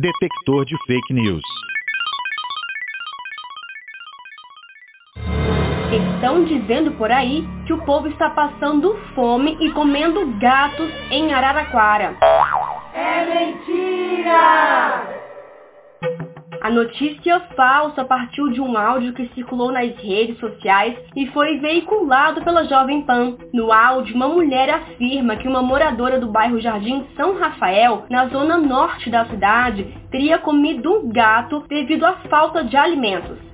Detector de fake news. Estão dizendo por aí que o povo está passando fome e comendo gatos em Araraquara. É mentira! A notícia falsa partiu de um áudio que circulou nas redes sociais e foi veiculado pela Jovem Pan. No áudio, uma mulher afirma que uma moradora do bairro Jardim São Rafael, na zona norte da cidade, teria comido um gato devido à falta de alimentos.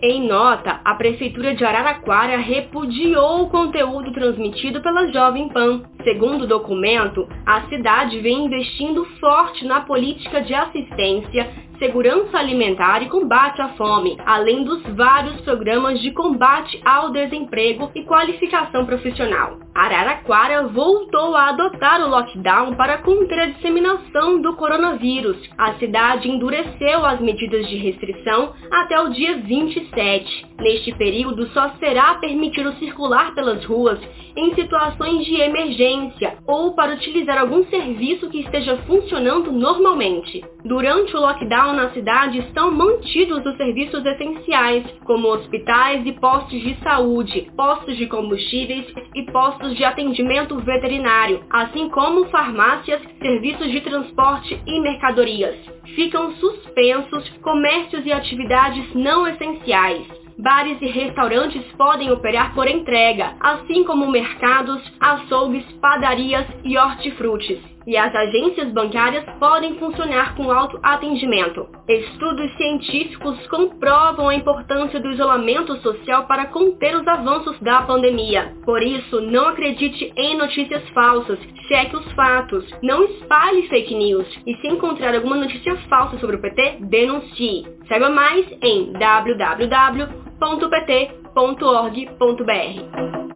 Em nota, a Prefeitura de Araraquara repudiou o conteúdo transmitido pela Jovem Pan. Segundo o documento, a cidade vem investindo forte na política de assistência segurança alimentar e combate à fome, além dos vários programas de combate ao desemprego e qualificação profissional. Araraquara voltou a adotar o lockdown para conter a disseminação do coronavírus. A cidade endureceu as medidas de restrição até o dia 27. Neste período, só será permitido circular pelas ruas em situações de emergência ou para utilizar algum serviço que esteja funcionando normalmente. Durante o lockdown na cidade estão mantidos os serviços essenciais, como hospitais e postos de saúde, postos de combustíveis e postos de atendimento veterinário, assim como farmácias, serviços de transporte e mercadorias. Ficam suspensos comércios e atividades não essenciais. Bares e restaurantes podem operar por entrega, assim como mercados, açougues, padarias e hortifrutis e as agências bancárias podem funcionar com alto atendimento. Estudos científicos comprovam a importância do isolamento social para conter os avanços da pandemia. Por isso, não acredite em notícias falsas, cheque os fatos, não espalhe fake news e se encontrar alguma notícia falsa sobre o PT, denuncie. Saiba mais em www.pt.org.br.